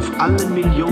auf allen Millionen